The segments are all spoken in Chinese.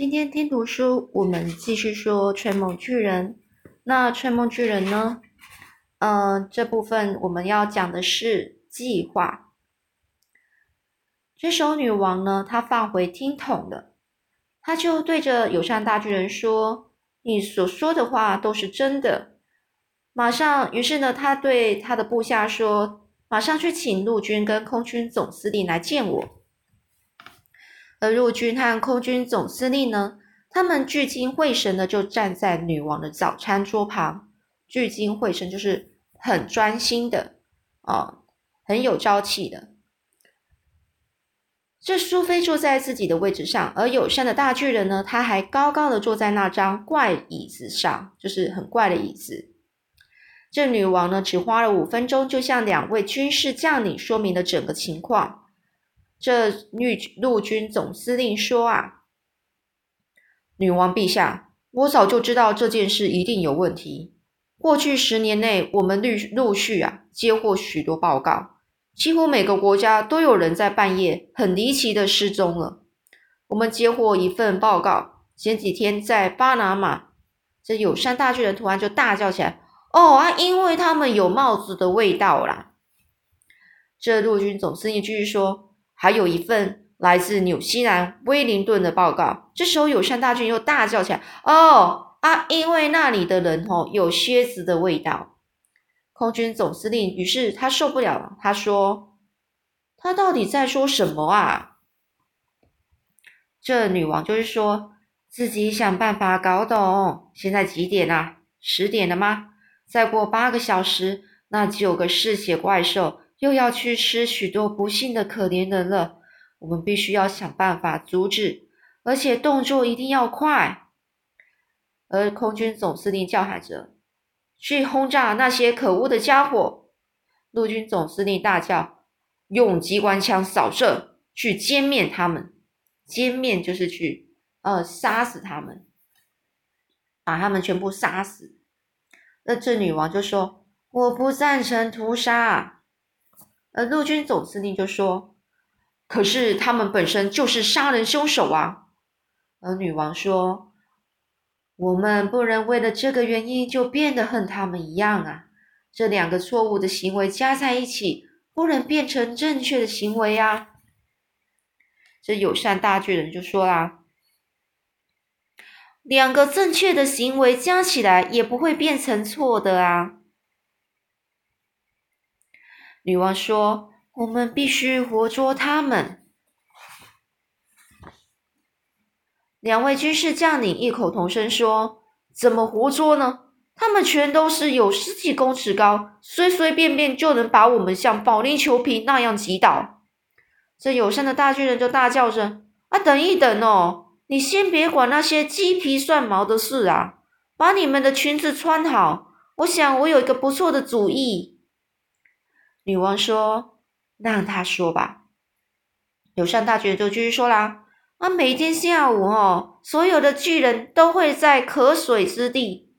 今天听读书，我们继续说吹梦巨人。那吹梦巨人呢？嗯，这部分我们要讲的是计划。这时候女王呢，她放回听筒了，她就对着友善大巨人说：“你所说的话都是真的。”马上，于是呢，他对他的部下说：“马上去请陆军跟空军总司令来见我。”而陆军和空军总司令呢，他们聚精会神的就站在女王的早餐桌旁，聚精会神就是很专心的啊，很有朝气的。这苏菲坐在自己的位置上，而友善的大巨人呢，他还高高的坐在那张怪椅子上，就是很怪的椅子。这女王呢，只花了五分钟，就向两位军事将领说明了整个情况。这陆陆军总司令说：“啊，女王陛下，我早就知道这件事一定有问题。过去十年内，我们陆陆续啊接获许多报告，几乎每个国家都有人在半夜很离奇的失踪了。我们接获一份报告，前几天在巴拿马，这友善大巨人突然就大叫起来：‘哦啊，因为他们有帽子的味道啦！’这陆军总司令继续说。”还有一份来自纽西兰威灵顿的报告。这时候，友善大军又大叫起来：“哦啊！因为那里的人哦有靴子的味道。”空军总司令于是他受不了了，他说：“他到底在说什么啊？”这女王就是说自己想办法搞懂。现在几点啊？十点了吗？再过八个小时，那九个嗜血怪兽。又要去吃许多不幸的可怜人了，我们必须要想办法阻止，而且动作一定要快。而空军总司令叫喊着：“去轰炸那些可恶的家伙！”陆军总司令大叫：“用机关枪扫射，去歼灭他们！歼灭就是去呃杀死他们，把他们全部杀死。”那这女王就说：“我不赞成屠杀。”而陆军总司令就说：“可是他们本身就是杀人凶手啊！”而女王说：“我们不能为了这个原因就变得和他们一样啊！这两个错误的行为加在一起，不能变成正确的行为啊！”这友善大巨人就说啦：“两个正确的行为加起来也不会变成错的啊！”女王说：“我们必须活捉他们。”两位军事将领异口同声说：“怎么活捉呢？他们全都是有十几公尺高，随随便便就能把我们像保龄球瓶那样击倒。”这友善的大巨人就大叫着：“啊，等一等哦，你先别管那些鸡皮蒜毛的事啊，把你们的裙子穿好。我想我有一个不错的主意。”女王说：“让他说吧。”友善大巨人就继续说啦：“啊，每天下午哦，所有的巨人都会在渴水之地。”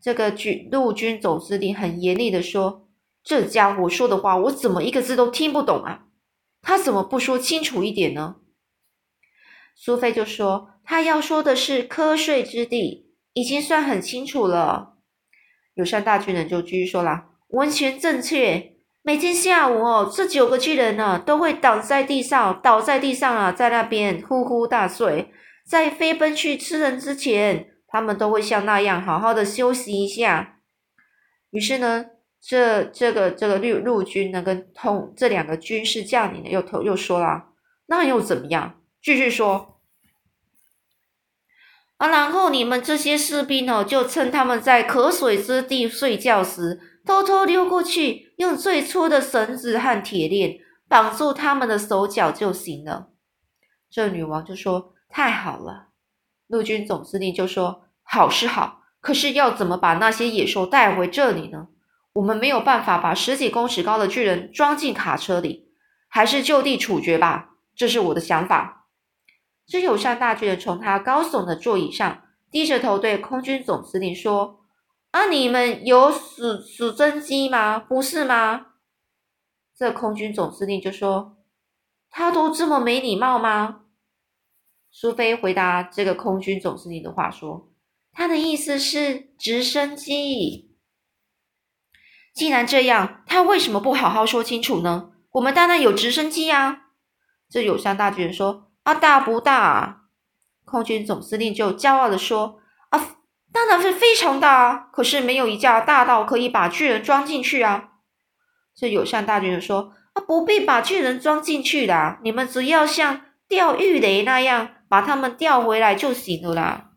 这个军陆军总司令很严厉的说：“这家伙说的话，我怎么一个字都听不懂啊？他怎么不说清楚一点呢？”苏菲就说：“他要说的是瞌睡之地，已经算很清楚了。”友善大巨人就继续说啦。完全正确。每天下午哦，这九个巨人呢都会倒在地上，倒在地上啊，在那边呼呼大睡。在飞奔去吃人之前，他们都会像那样好好的休息一下。于是呢，这这个这个陆陆军呢跟通这两个军事将领呢又头又说了，那又怎么样？继续说啊，然后你们这些士兵哦，就趁他们在可水之地睡觉时。偷偷溜过去，用最粗的绳子和铁链绑住他们的手脚就行了。这女王就说：“太好了。”陆军总司令就说：“好是好，可是要怎么把那些野兽带回这里呢？我们没有办法把十几公尺高的巨人装进卡车里，还是就地处决吧。这是我的想法。”这友善大巨人从他高耸的座椅上低着头对空军总司令说。啊！你们有数数真机吗？不是吗？这空军总司令就说：“他都这么没礼貌吗？”苏菲回答这个空军总司令的话说：“他的意思是直升机。既然这样，他为什么不好好说清楚呢？我们当然有直升机啊！”这友善大巨人说：“啊，大不大？”空军总司令就骄傲的说：“当然是非常大啊！可是没有一架大到可以把巨人装进去啊！”这友善大巨人说：“啊，不必把巨人装进去的，你们只要像钓鱼雷那样把他们钓回来就行了啦。”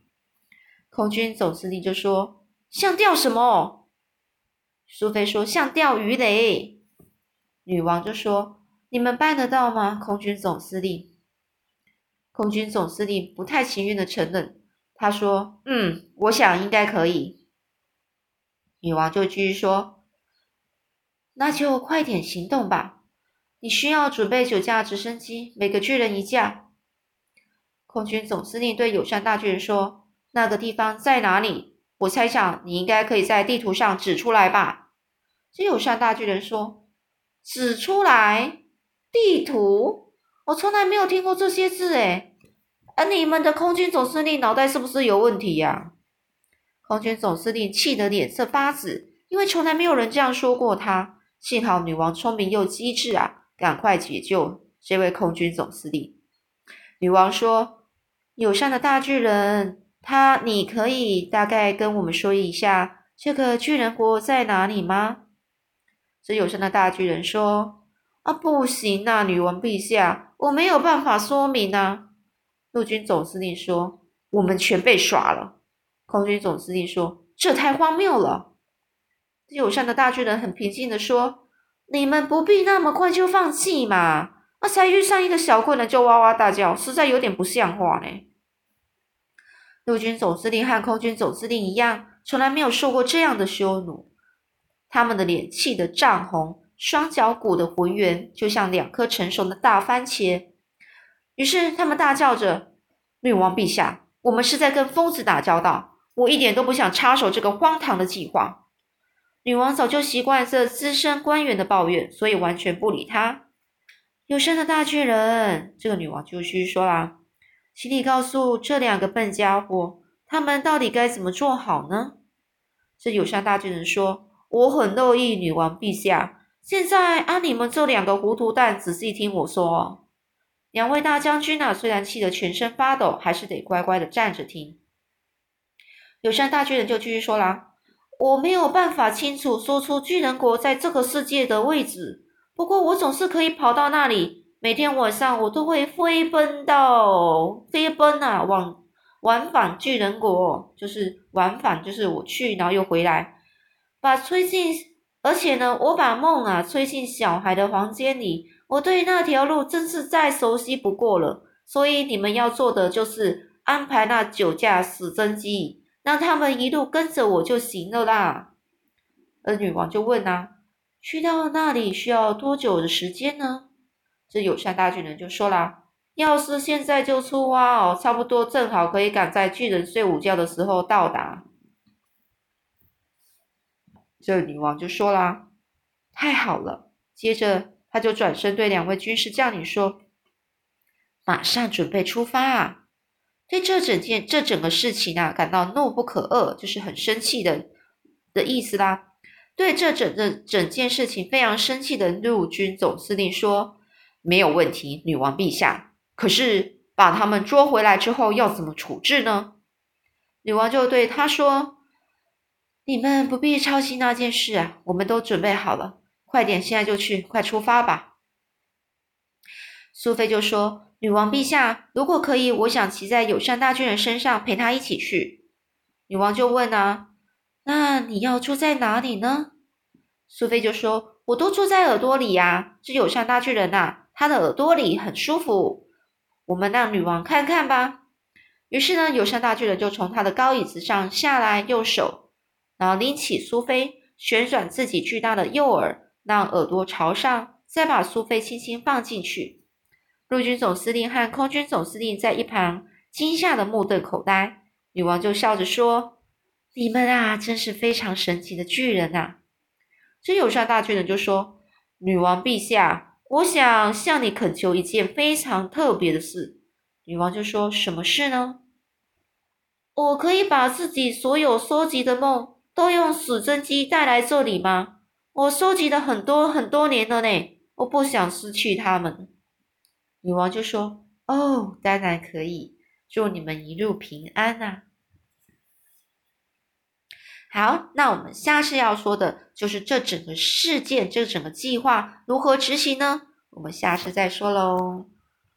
空军总司令就说：“像钓什么？”苏菲说：“像钓鱼雷。”女王就说：“你们办得到吗？”空军总司令。空军总司令不太情愿的承认，他说：“嗯，我想应该可以。”女王就继续说：“那就快点行动吧！你需要准备九架直升机，每个巨人一架。”空军总司令对友善大巨人说：“那个地方在哪里？我猜想你应该可以在地图上指出来吧？”这友善大巨人说：“指出来？地图？”我从来没有听过这些字诶，而你们的空军总司令脑袋是不是有问题呀？空军总司令气得脸色发紫，因为从来没有人这样说过他。幸好女王聪明又机智啊，赶快解救这位空军总司令。女王说：“友善的大巨人，他，你可以大概跟我们说一下这个巨人国在哪里吗？”这友善的大巨人说。啊，不行啊，女王陛下，我没有办法说明啊。陆军总司令说：“我们全被耍了。”空军总司令说：“这太荒谬了。”友善的大巨人很平静的说：“你们不必那么快就放弃嘛，啊，才遇上一个小困难就哇哇大叫，实在有点不像话呢。”陆军总司令和空军总司令一样，从来没有受过这样的羞辱，他们的脸气得涨红。双脚骨的浑圆就像两颗成熟的大番茄，于是他们大叫着：“女王陛下，我们是在跟疯子打交道，我一点都不想插手这个荒唐的计划。”女王早就习惯这资深官员的抱怨，所以完全不理他。有声的大巨人，这个女王就继续说啦：“请你告诉这两个笨家伙，他们到底该怎么做好呢？”这友善大巨人说：“我很乐意，女王陛下。”现在啊，你们这两个糊涂蛋，仔细听我说。两位大将军啊，虽然气得全身发抖，还是得乖乖的站着听。友善大巨人就继续说啦：“我没有办法清楚说出巨人国在这个世界的位置，不过我总是可以跑到那里。每天晚上我都会飞奔到飞奔啊，往往返巨人国，就是往返，就是我去，然后又回来，把崔进。”而且呢，我把梦啊吹进小孩的房间里，我对那条路真是再熟悉不过了。所以你们要做的就是安排那九架死真机，让他们一路跟着我就行了啦。而女王就问啊，去到那里需要多久的时间呢？这友善大巨人就说啦，要是现在就出发哦，差不多正好可以赶在巨人睡午觉的时候到达。这女王就说啦：“太好了！”接着，他就转身对两位军事将领说：“马上准备出发啊！”对这整件、这整个事情啊，感到怒不可遏，就是很生气的的意思啦。对这整个整件事情非常生气的陆军总司令说：“没有问题，女王陛下。可是把他们捉回来之后要怎么处置呢？”女王就对他说。你们不必操心那件事啊，我们都准备好了，快点，现在就去，快出发吧。苏菲就说：“女王陛下，如果可以，我想骑在友善大巨人身上，陪他一起去。”女王就问啊：“那你要住在哪里呢？”苏菲就说：“我都住在耳朵里呀，这友善大巨人呐，他的耳朵里很舒服。我们让女王看看吧。”于是呢，友善大巨人就从他的高椅子上下来，右手。然后拎起苏菲，旋转自己巨大的右耳，让耳朵朝上，再把苏菲轻轻放进去。陆军总司令和空军总司令在一旁惊吓的目瞪口呆。女王就笑着说：“你们啊，真是非常神奇的巨人呐！”这友善大巨人就说：“女王陛下，我想向你恳求一件非常特别的事。女王就说：“什么事呢？我可以把自己所有收集的梦都用死真机带来这里吗？我收集了很多很多年了呢，我不想失去他们。”女王就说：“哦，当然可以，祝你们一路平安呐。”好，那我们下次要说的就是这整个事件，这整个计划如何执行呢？我们下次再说喽。